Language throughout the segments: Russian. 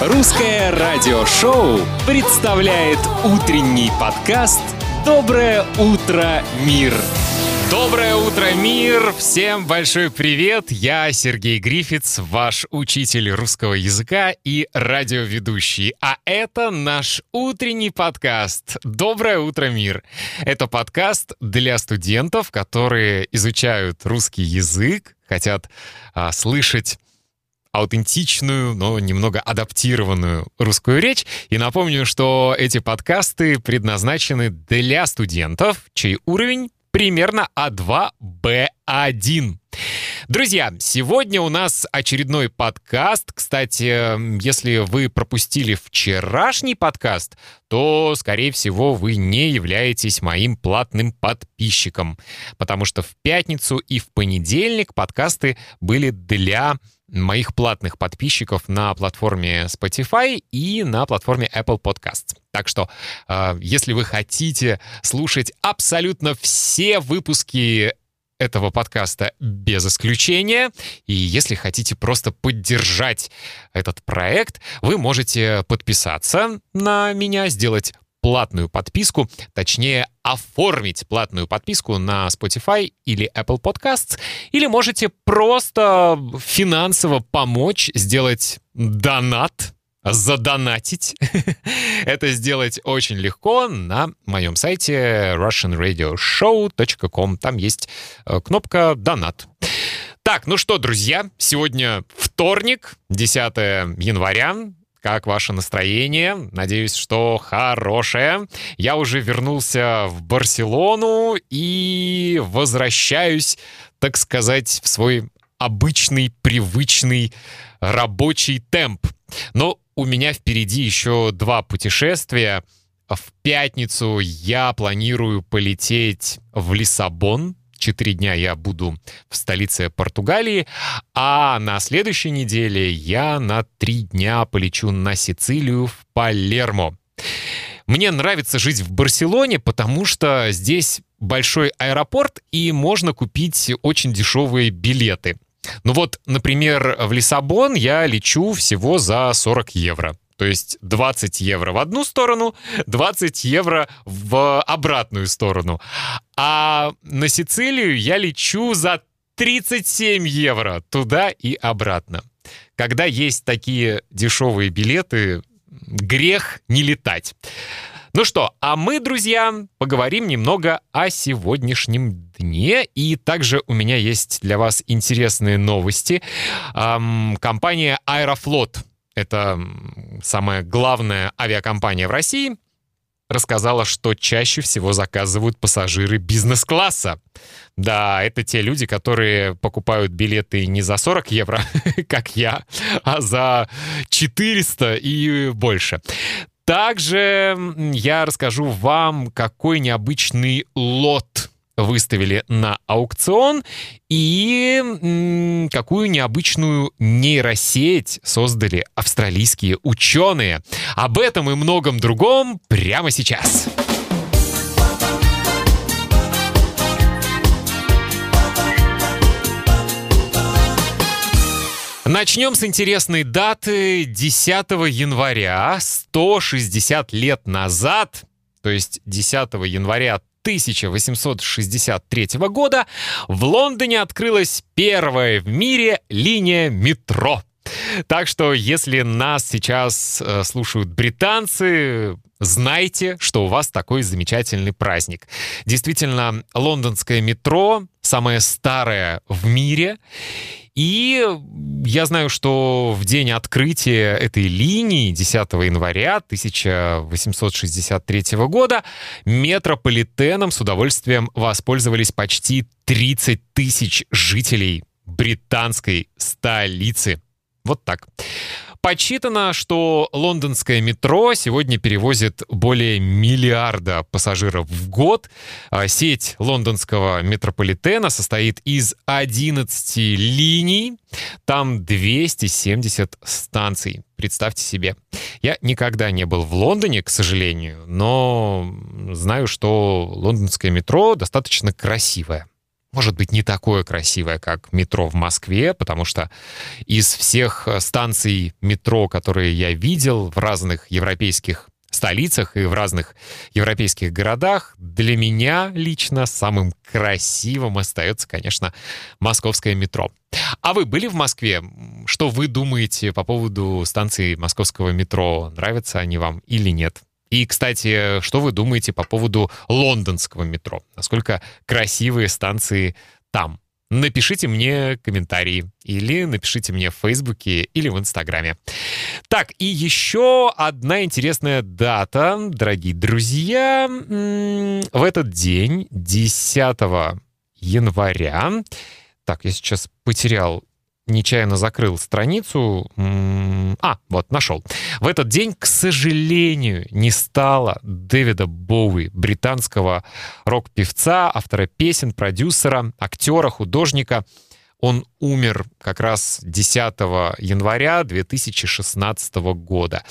Русское радиошоу представляет утренний подкаст «Доброе утро, мир». Доброе утро, мир! Всем большой привет! Я Сергей Грифиц, ваш учитель русского языка и радиоведущий. А это наш утренний подкаст «Доброе утро, мир». Это подкаст для студентов, которые изучают русский язык, хотят а, слышать аутентичную, но немного адаптированную русскую речь. И напомню, что эти подкасты предназначены для студентов, чей уровень примерно А2, Б1. Друзья, сегодня у нас очередной подкаст. Кстати, если вы пропустили вчерашний подкаст, то, скорее всего, вы не являетесь моим платным подписчиком, потому что в пятницу и в понедельник подкасты были для моих платных подписчиков на платформе Spotify и на платформе Apple Podcasts. Так что, э, если вы хотите слушать абсолютно все выпуски этого подкаста без исключения. И если хотите просто поддержать этот проект, вы можете подписаться на меня, сделать платную подписку, точнее, оформить платную подписку на Spotify или Apple Podcasts, или можете просто финансово помочь сделать донат, задонатить. Это сделать очень легко на моем сайте russianradioshow.com. Там есть э, кнопка «Донат». Так, ну что, друзья, сегодня вторник, 10 января. Как ваше настроение? Надеюсь, что хорошее. Я уже вернулся в Барселону и возвращаюсь, так сказать, в свой обычный, привычный рабочий темп. Но у меня впереди еще два путешествия. В пятницу я планирую полететь в Лиссабон, Четыре дня я буду в столице Португалии, а на следующей неделе я на три дня полечу на Сицилию в Палермо. Мне нравится жить в Барселоне, потому что здесь большой аэропорт и можно купить очень дешевые билеты. Ну вот, например, в Лиссабон я лечу всего за 40 евро. То есть 20 евро в одну сторону, 20 евро в обратную сторону. А на Сицилию я лечу за 37 евро туда и обратно. Когда есть такие дешевые билеты, грех не летать. Ну что, а мы, друзья, поговорим немного о сегодняшнем дне. И также у меня есть для вас интересные новости. Эм, компания Аэрофлот это самая главная авиакомпания в России, рассказала, что чаще всего заказывают пассажиры бизнес-класса. Да, это те люди, которые покупают билеты не за 40 евро, как я, а за 400 и больше. Также я расскажу вам, какой необычный лот выставили на аукцион и какую необычную нейросеть создали австралийские ученые. Об этом и многом другом прямо сейчас. Начнем с интересной даты 10 января, 160 лет назад, то есть 10 января 1863 года в Лондоне открылась первая в мире линия метро. Так что, если нас сейчас э, слушают британцы, знайте, что у вас такой замечательный праздник. Действительно, лондонское метро самое старое в мире. И я знаю, что в день открытия этой линии 10 января 1863 года метрополитеном с удовольствием воспользовались почти 30 тысяч жителей британской столицы. Вот так. Подсчитано, что лондонское метро сегодня перевозит более миллиарда пассажиров в год. А сеть лондонского метрополитена состоит из 11 линий. Там 270 станций. Представьте себе. Я никогда не был в Лондоне, к сожалению, но знаю, что лондонское метро достаточно красивое. Может быть, не такое красивое, как метро в Москве, потому что из всех э, станций метро, которые я видел в разных европейских столицах и в разных европейских городах, для меня лично самым красивым остается, конечно, московское метро. А вы были в Москве? Что вы думаете по поводу станции московского метро? Нравятся они вам или нет? И, кстати, что вы думаете по поводу лондонского метро? Насколько красивые станции там? Напишите мне комментарии или напишите мне в Фейсбуке или в Инстаграме. Так, и еще одна интересная дата, дорогие друзья. В этот день, 10 января, так, я сейчас потерял нечаянно закрыл страницу. А, вот, нашел. В этот день, к сожалению, не стало Дэвида Боуи, британского рок-певца, автора песен, продюсера, актера, художника. Он умер как раз 10 января 2016 года.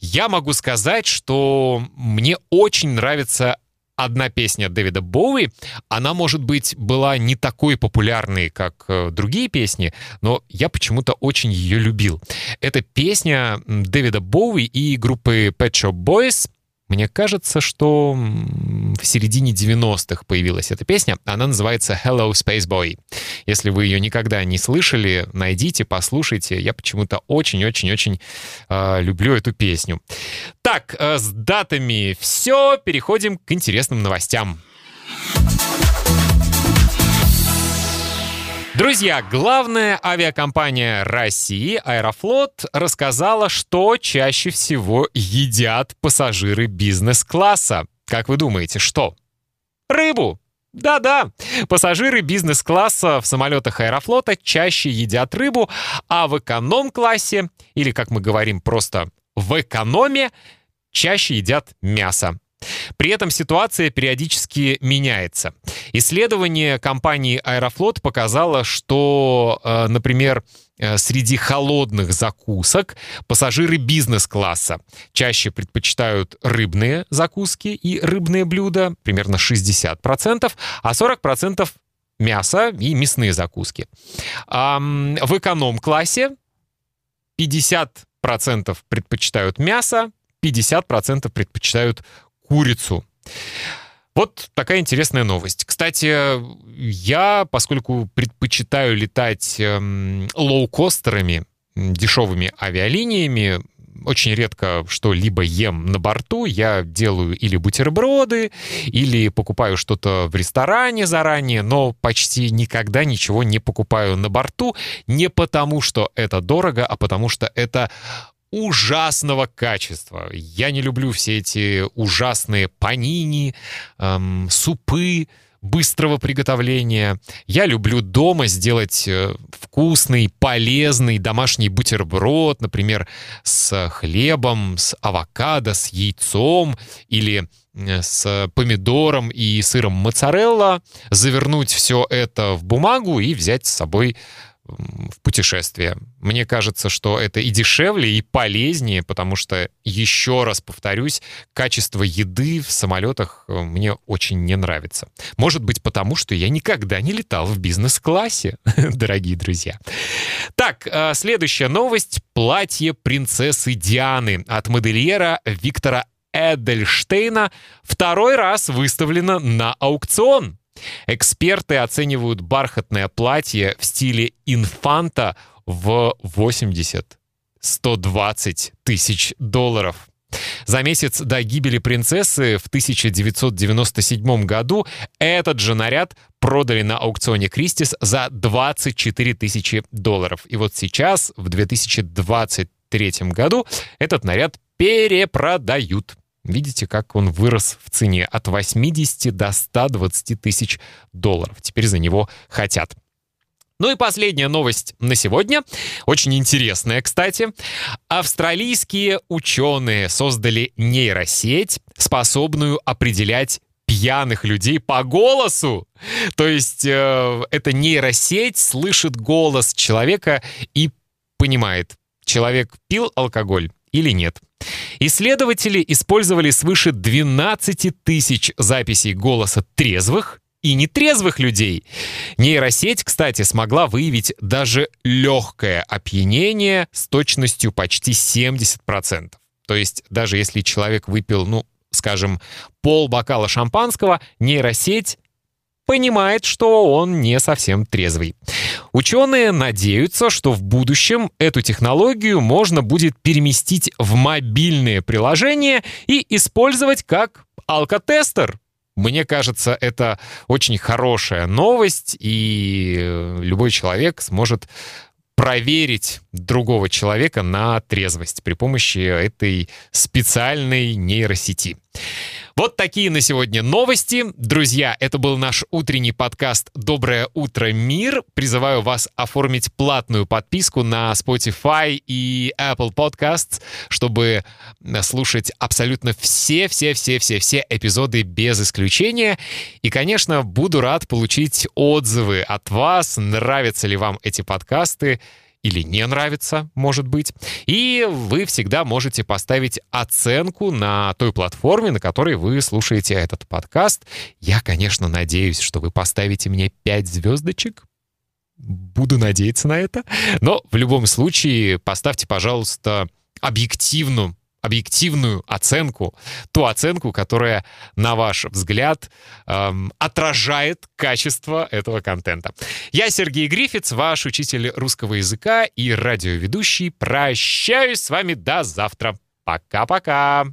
Я могу сказать, что мне очень нравится одна песня Дэвида Боуи, она, может быть, была не такой популярной, как э, другие песни, но я почему-то очень ее любил. Это песня Дэвида Боуи и группы Pet Shop Boys — мне кажется, что в середине 90-х появилась эта песня. Она называется Hello Space Boy. Если вы ее никогда не слышали, найдите, послушайте. Я почему-то очень-очень-очень э, люблю эту песню. Так, э, с датами все. Переходим к интересным новостям. Друзья, главная авиакомпания России Аэрофлот рассказала, что чаще всего едят пассажиры бизнес-класса. Как вы думаете, что? Рыбу! Да-да, пассажиры бизнес-класса в самолетах Аэрофлота чаще едят рыбу, а в эконом-классе, или, как мы говорим просто в экономе, чаще едят мясо. При этом ситуация периодически меняется. Исследование компании Аэрофлот показало, что, э, например, э, среди холодных закусок пассажиры бизнес-класса чаще предпочитают рыбные закуски и рыбные блюда, примерно 60%, а 40% мясо и мясные закуски. В эконом-классе 50% предпочитают мясо, 50% предпочитают курицу. Вот такая интересная новость. Кстати, я, поскольку предпочитаю летать эм, лоукостерами, дешевыми авиалиниями, очень редко что-либо ем на борту. Я делаю или бутерброды, или покупаю что-то в ресторане заранее, но почти никогда ничего не покупаю на борту. Не потому, что это дорого, а потому что это ужасного качества. Я не люблю все эти ужасные панини, эм, супы быстрого приготовления. Я люблю дома сделать э, вкусный, полезный домашний бутерброд, например, с хлебом, с авокадо, с яйцом или э, с помидором и сыром моцарелла, завернуть все это в бумагу и взять с собой в путешествие. Мне кажется, что это и дешевле, и полезнее, потому что, еще раз повторюсь, качество еды в самолетах э, мне очень не нравится. Может быть, потому что я никогда не летал в бизнес-классе, дорогие друзья. Так, э, следующая новость. Платье принцессы Дианы от модельера Виктора Эдельштейна второй раз выставлено на аукцион. Эксперты оценивают бархатное платье в стиле инфанта в 80-120 тысяч долларов. За месяц до гибели принцессы в 1997 году этот же наряд продали на аукционе Кристис за 24 тысячи долларов. И вот сейчас, в 2023 году, этот наряд перепродают. Видите, как он вырос в цене от 80 до 120 тысяч долларов. Теперь за него хотят. Ну и последняя новость на сегодня. Очень интересная, кстати. Австралийские ученые создали нейросеть, способную определять пьяных людей по голосу. То есть э, эта нейросеть слышит голос человека и понимает, человек пил алкоголь или нет. Исследователи использовали свыше 12 тысяч записей голоса трезвых и нетрезвых людей. Нейросеть, кстати, смогла выявить даже легкое опьянение с точностью почти 70%. То есть даже если человек выпил, ну, скажем, пол бокала шампанского, нейросеть понимает, что он не совсем трезвый. Ученые надеются, что в будущем эту технологию можно будет переместить в мобильные приложения и использовать как алкотестер. Мне кажется, это очень хорошая новость, и любой человек сможет проверить другого человека на трезвость при помощи этой специальной нейросети. Вот такие на сегодня новости. Друзья, это был наш утренний подкаст «Доброе утро, мир». Призываю вас оформить платную подписку на Spotify и Apple Podcasts, чтобы слушать абсолютно все-все-все-все-все эпизоды без исключения. И, конечно, буду рад получить отзывы от вас, нравятся ли вам эти подкасты, или не нравится, может быть. И вы всегда можете поставить оценку на той платформе, на которой вы слушаете этот подкаст. Я, конечно, надеюсь, что вы поставите мне 5 звездочек. Буду надеяться на это. Но в любом случае поставьте, пожалуйста, объективную объективную оценку, ту оценку, которая, на ваш взгляд, эм, отражает качество этого контента. Я Сергей Грифиц, ваш учитель русского языка и радиоведущий. Прощаюсь с вами до завтра. Пока-пока.